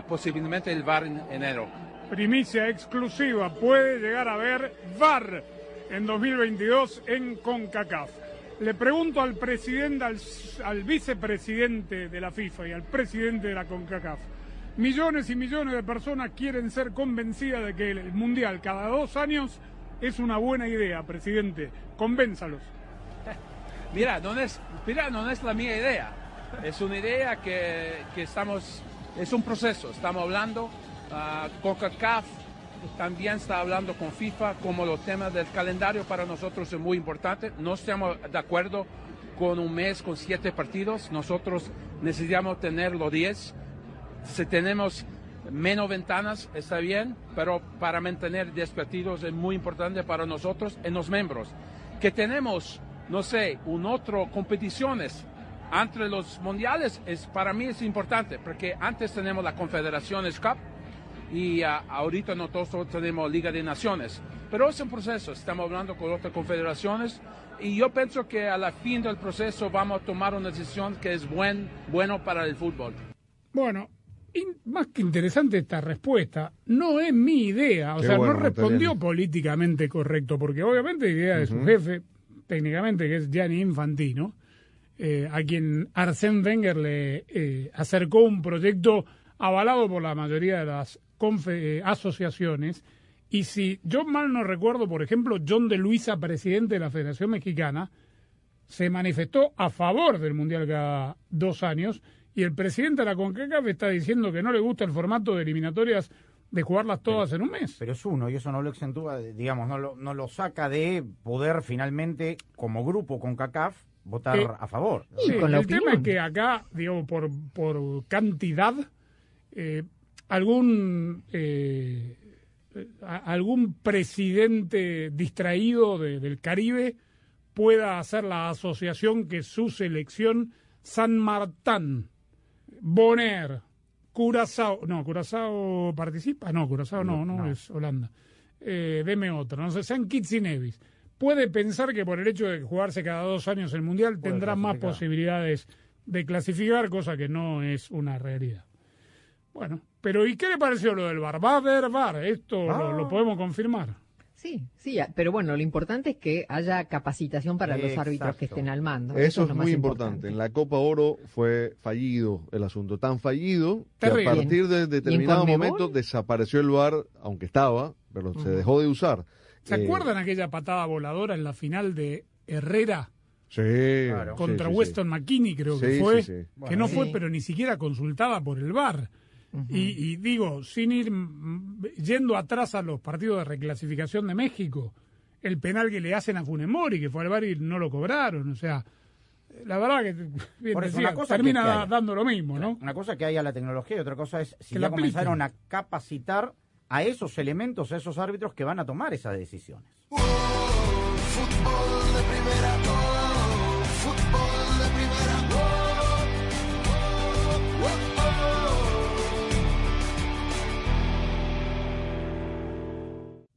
posiblemente el VAR en enero. Primicia exclusiva, puede llegar a ver VAR en 2022 en CONCACAF. Le pregunto al presidente, al, al vicepresidente de la FIFA y al presidente de la CONCACAF. Millones y millones de personas quieren ser convencidas de que el Mundial cada dos años es una buena idea, presidente. Convénzalos. Mira, no es, mira, no es la mía idea. Es una idea que, que estamos, es un proceso. Estamos hablando, ah, CONCACAF también está hablando con FIFA como los temas del calendario para nosotros es muy importante. No estamos de acuerdo con un mes con siete partidos. Nosotros necesitamos tener los diez. Si tenemos menos ventanas, está bien, pero para mantener 10 partidos es muy importante para nosotros en los miembros. Que tenemos, no sé, un otro competiciones entre los mundiales, es, para mí es importante, porque antes tenemos la Confederaciones Cup y ah, ahorita nosotros tenemos Liga de Naciones. Pero es un proceso, estamos hablando con otras confederaciones y yo pienso que a la fin del proceso vamos a tomar una decisión que es buen, bueno para el fútbol. Bueno, in- más que interesante esta respuesta, no es mi idea, o Qué sea, bueno, no respondió italiano. políticamente correcto, porque obviamente la idea de su jefe, técnicamente, que es Gianni Infantino, eh, a quien Arsène Wenger le eh, acercó un proyecto avalado por la mayoría de las confe- eh, asociaciones, y si yo mal no recuerdo, por ejemplo, John de Luisa, presidente de la Federación Mexicana, se manifestó a favor del Mundial cada dos años y el presidente de la CONCACAF está diciendo que no le gusta el formato de eliminatorias de jugarlas todas en un mes. Pero es uno y eso no lo exentúa, de- digamos, no lo, no lo saca de poder finalmente, como grupo con CACAF, votar Eh, a favor. Sí, el tema es que acá, digamos, por, por cantidad, eh, algún eh, algún presidente distraído de- del Caribe pueda hacer la asociación que su selección San Martín, Bonaire, Curazao, no, Curazao participa, no, Curazao no, no, es Holanda. Eh, deme otro, no sé, San Kitts y Nevis. Puede pensar que por el hecho de jugarse cada dos años el Mundial Puede tendrá más posibilidades de clasificar, cosa que no es una realidad. Bueno, pero ¿y qué le pareció lo del VAR? Va a haber VAR, esto lo, lo podemos confirmar. Sí, sí, a- pero bueno, lo importante es que haya capacitación para los árbitros que estén al mando. Eso es lo muy más importante. En la Copa Oro fue fallido el asunto, tan fallido que a partir de ¿Y en determinado momento desapareció el VAR, aunque estaba, pero se dejó de usar. ¿Se Eh, acuerdan aquella patada voladora en la final de Herrera Sí, contra sí, sí, sí. Weston McKinney, creo que fue? sí, sí. Que no fue, pero ni siquiera consultada por el VAR. y, y digo, sin ir mm, yendo atrás a los partidos de reclasificación de México, el penal que le hacen a Funemori, que fue al VAR y no lo cobraron. O sea, la verdad que bien Por eso, decía, una cosa termina que- que haya. dando lo mismo, ¿no? Una cosa es que haya la tecnología y otra cosa es si Que ya la comenzaron a capacitar a esos elementos, a esos árbitros que van a tomar esas decisiones.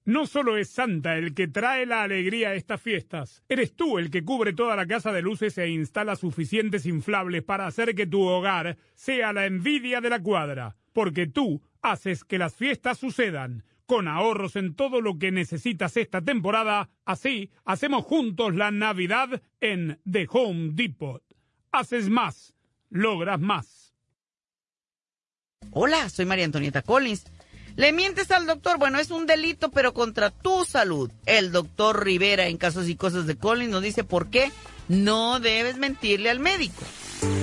No solo es Santa el que trae la alegría a estas fiestas, eres tú el que cubre toda la casa de luces e instala suficientes inflables para hacer que tu hogar sea la envidia de la cuadra, porque tú haces que las fiestas sucedan. Con ahorros en todo lo que necesitas esta temporada, así hacemos juntos la Navidad en The Home Depot. Haces más, logras más. Hola, soy María Antonieta Collins. ¿Le mientes al doctor? Bueno, es un delito, pero contra tu salud. El doctor Rivera, en casos y cosas de Collins, nos dice por qué no debes mentirle al médico.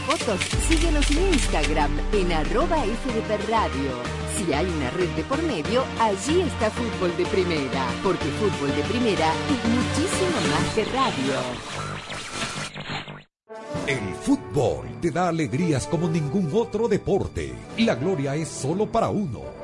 fotos, síguenos en Instagram en arroba FDP Radio. Si hay una red de por medio, allí está Fútbol de Primera, porque Fútbol de Primera es muchísimo más que radio. El fútbol te da alegrías como ningún otro deporte. La gloria es solo para uno,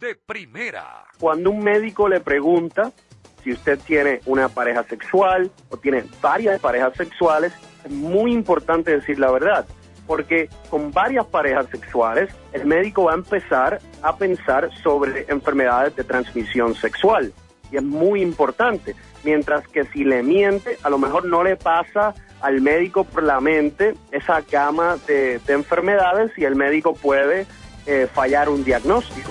de primera. Cuando un médico le pregunta si usted tiene una pareja sexual o tiene varias parejas sexuales, es muy importante decir la verdad, porque con varias parejas sexuales el médico va a empezar a pensar sobre enfermedades de transmisión sexual y es muy importante, mientras que si le miente, a lo mejor no le pasa al médico por la mente esa gama de, de enfermedades y el médico puede eh, fallar un diagnóstico.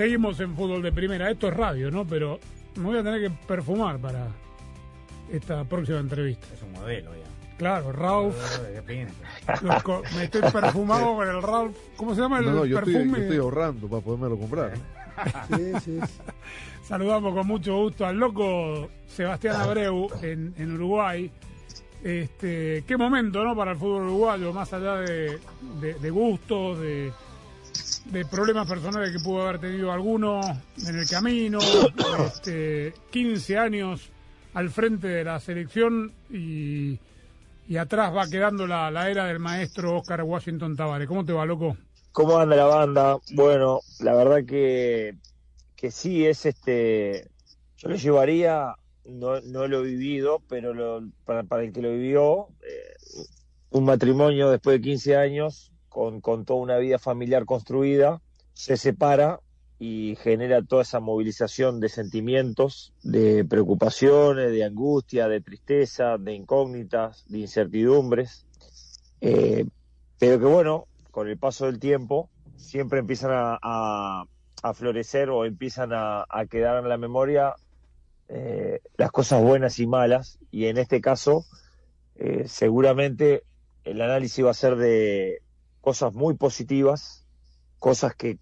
Seguimos en fútbol de primera. Esto es radio, ¿no? Pero me voy a tener que perfumar para esta próxima entrevista. Es un modelo ya. Claro, Ralph. Me estoy perfumado con el Ralph. ¿Cómo se llama el No, no, yo estoy, perfume? yo estoy ahorrando para podérmelo comprar. Sí, sí. Saludamos con mucho gusto al loco Sebastián Abreu en, en Uruguay. Este, qué momento, ¿no? Para el fútbol uruguayo, más allá de, de- de gustos, de, de problemas personales que pudo haber tenido alguno en el camino. Este, 15 años al frente de la selección y, y atrás va quedando la, la era del maestro Oscar Washington Tavares. ¿Cómo te va, loco? ¿Cómo anda la banda? Bueno, la verdad que, que sí es este. Yo lo llevaría, no, no lo he vivido, pero lo- para, para el que lo vivió, eh, un matrimonio después de 15 años, con, con toda una vida familiar construida, se separa y genera toda esa movilización de sentimientos, de preocupaciones, de angustia, de tristeza, de incógnitas, de incertidumbres. Eh, pero que bueno, con el paso del tiempo, siempre empiezan a, a- florecer o empiezan a, a quedar en la memoria eh, las cosas buenas y malas. Y en este caso, eh, seguramente el análisis va a ser de cosas muy positivas, cosas que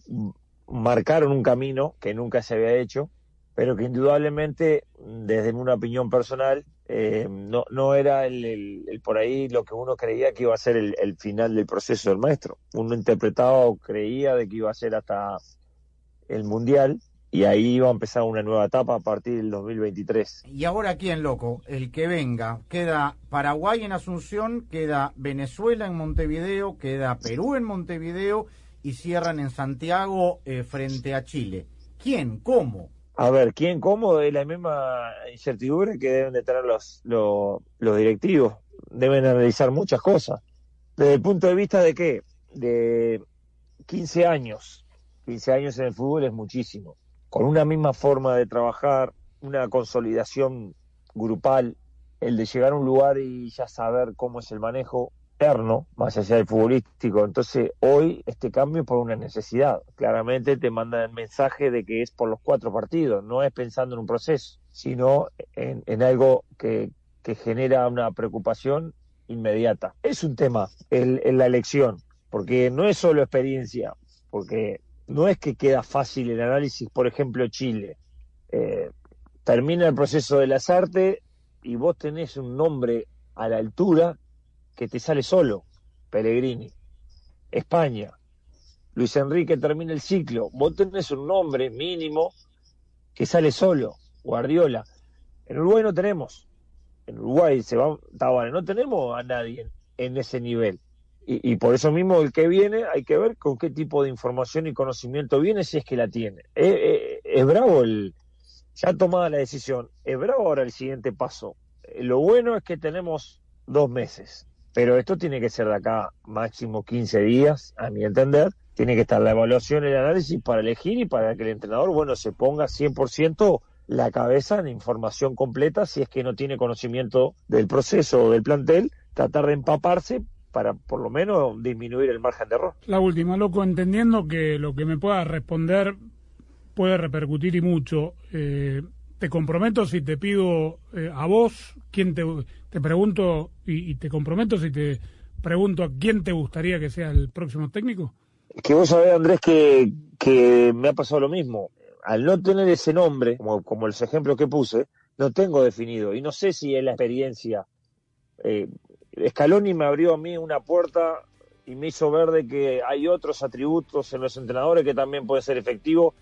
marcaron un camino que nunca se había hecho, pero que indudablemente, desde una opinión personal, eh, no, no era el, el- el por ahí lo que uno creía que iba a ser el, el final del proceso del maestro. Uno interpretaba o creía de que iba a ser hasta el Mundial y ahí iba a empezar una nueva etapa a partir del 2023. Y ahora quién, loco, el que venga. Queda Paraguay en Asunción, queda Venezuela en Montevideo, queda Perú en Montevideo y cierran en Santiago eh, frente a Chile. ¿Quién? ¿Cómo? A ver, ¿quién cómo? Es la misma incertidumbre que deben de tener los, los, los directivos. Deben analizar muchas cosas. Desde el punto de vista de qué? De 15 años. 15 años en el fútbol es muchísimo. Con una misma forma de trabajar, una consolidación grupal, el de llegar a un lugar y ya saber cómo es el manejo interno, más allá del futbolístico. Entonces, hoy este cambio es por una necesidad. Claramente te manda el mensaje de que es por los cuatro partidos, no es pensando en un proceso, sino en, en algo que, genera una preocupación inmediata. Es un tema, el, el la elección, porque no es solo experiencia, porque no es que queda fácil el análisis, por ejemplo, Chile. Eh, termina el proceso de las artes y vos tenés un nombre a la altura que te sale solo, Pellegrini. España, Luis Enrique termina el ciclo, vos tenés un nombre mínimo que sale solo, Guardiola. En Uruguay no tenemos, en Uruguay se va, Tavares, no tenemos a nadie en ese nivel. Y, por eso mismo el que viene hay que ver con qué tipo de información y conocimiento viene si es que la tiene. Eh, eh, es bravo el, ya tomada la decisión, es bravo ahora el siguiente paso. Eh, Lo bueno es que tenemos dos meses, Pero esto tiene que ser de acá máximo 15 días, a mi entender. Tiene que estar la evaluación el análisis para elegir y para que el entrenador, bueno, se ponga 100% la cabeza en información completa si es que no tiene conocimiento del proceso o del plantel, tratar de empaparse para por lo menos disminuir el margen de error. La última, loco, entendiendo que lo que me pueda responder puede repercutir y mucho. eh, te comprometo si te pido eh, a vos, quién te, te pregunto y, y te comprometo si te pregunto a quién te gustaría que sea el próximo técnico. Que vos sabés, Andrés, que, que me ha pasado lo mismo. Al no tener ese nombre, como, como los ejemplos que puse, no tengo definido. Y no sé si es la experiencia. Eh, Scaloni me abrió a mí una puerta y me hizo ver de que hay otros atributos en los entrenadores que también pueden ser efectivos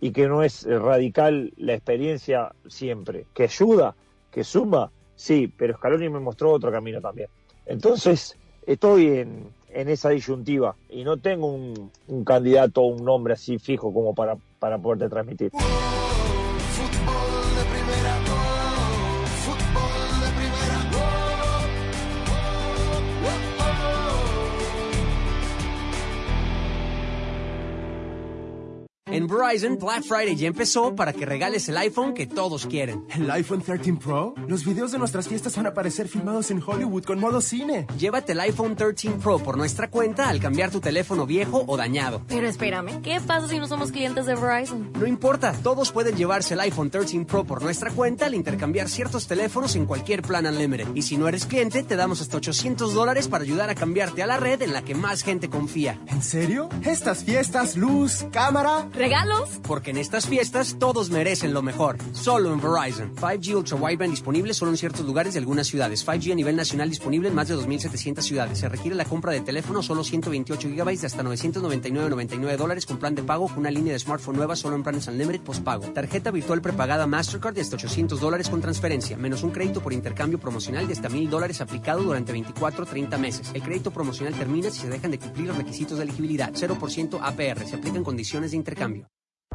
y que no es eh, radical la experiencia siempre. Que ayuda, que suma, sí, pero Scaloni me mostró otro camino también. Entonces, estoy en, esa disyuntiva y no tengo un, un candidato o un nombre así fijo como para, para poderte transmitir. En Verizon, Black Friday ya empezó para que regales el iPhone que todos quieren. ¿El iPhone 13 Pro? Los videos de nuestras fiestas van a aparecer filmados en Hollywood con modo cine. Llévate el iPhone 13 Pro por nuestra cuenta al cambiar tu teléfono viejo o dañado. Pero espérame, ¿qué pasa si no somos clientes de Verizon? No importa, todos pueden llevarse el iPhone 13 Pro por nuestra cuenta al intercambiar ciertos teléfonos en cualquier plan Unlimited. Y si no eres cliente, te damos hasta 800 dólares para ayudar a cambiarte a la red en la que más gente confía. ¿En serio? Estas fiestas, luz, cámara. Porque en estas fiestas todos merecen lo mejor. Solo en Verizon. 5G Ultra Wideband disponible solo en ciertos lugares de algunas ciudades. 5G a nivel nacional disponible en más de 2.700 ciudades. Se requiere la compra de teléfono solo 128 GB de hasta 999.99 dólares con plan de pago con una línea de smartphone nueva solo en planes Unlimited postpago. Tarjeta virtual prepagada Mastercard de hasta 800 dólares con transferencia, menos un crédito por intercambio promocional de hasta 1.000 dólares aplicado durante 24 30 meses. El crédito promocional termina si se dejan de cumplir los requisitos de elegibilidad. 0% APR. Se aplican condiciones de intercambio.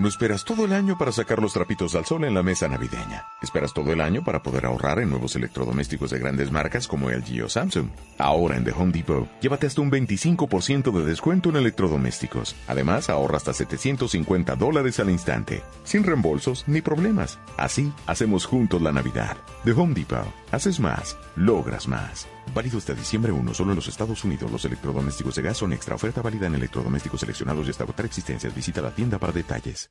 No esperas todo el año para sacar los trapitos al sol en la mesa navideña. Esperas todo el año para poder ahorrar en nuevos electrodomésticos de grandes marcas como LG o Samsung. Ahora en The Home Depot, llévate hasta un 25% de descuento en electrodomésticos. Además, ahorra hasta 750 dólares al instante, sin reembolsos ni problemas. Así hacemos juntos la Navidad. The Home Depot. Haces más, logras más. Válido hasta diciembre 1 solo en los Estados Unidos. Los electrodomésticos de gas son extra oferta válida en electrodomésticos seleccionados y hasta agotar existencias. Visita la tienda para detalles.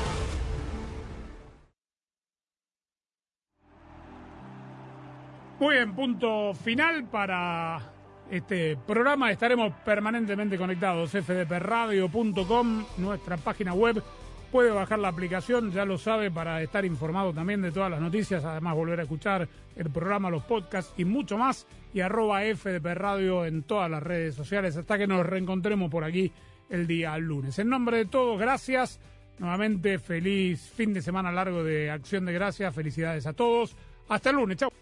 Muy bien, punto final para este programa. Estaremos permanentemente conectados. fdpradio.com, nuestra página web. Puede bajar la aplicación, ya lo sabe, para estar informado también de todas las noticias. Además, volver a escuchar el programa, los podcasts y mucho más. Y arroba fdpradio en todas las redes sociales hasta que nos reencontremos por aquí el día lunes. En nombre de todos, gracias. Nuevamente, feliz fin de semana largo de Acción de Gracias. Felicidades a todos. Hasta el lunes. Chao.